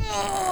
Oh!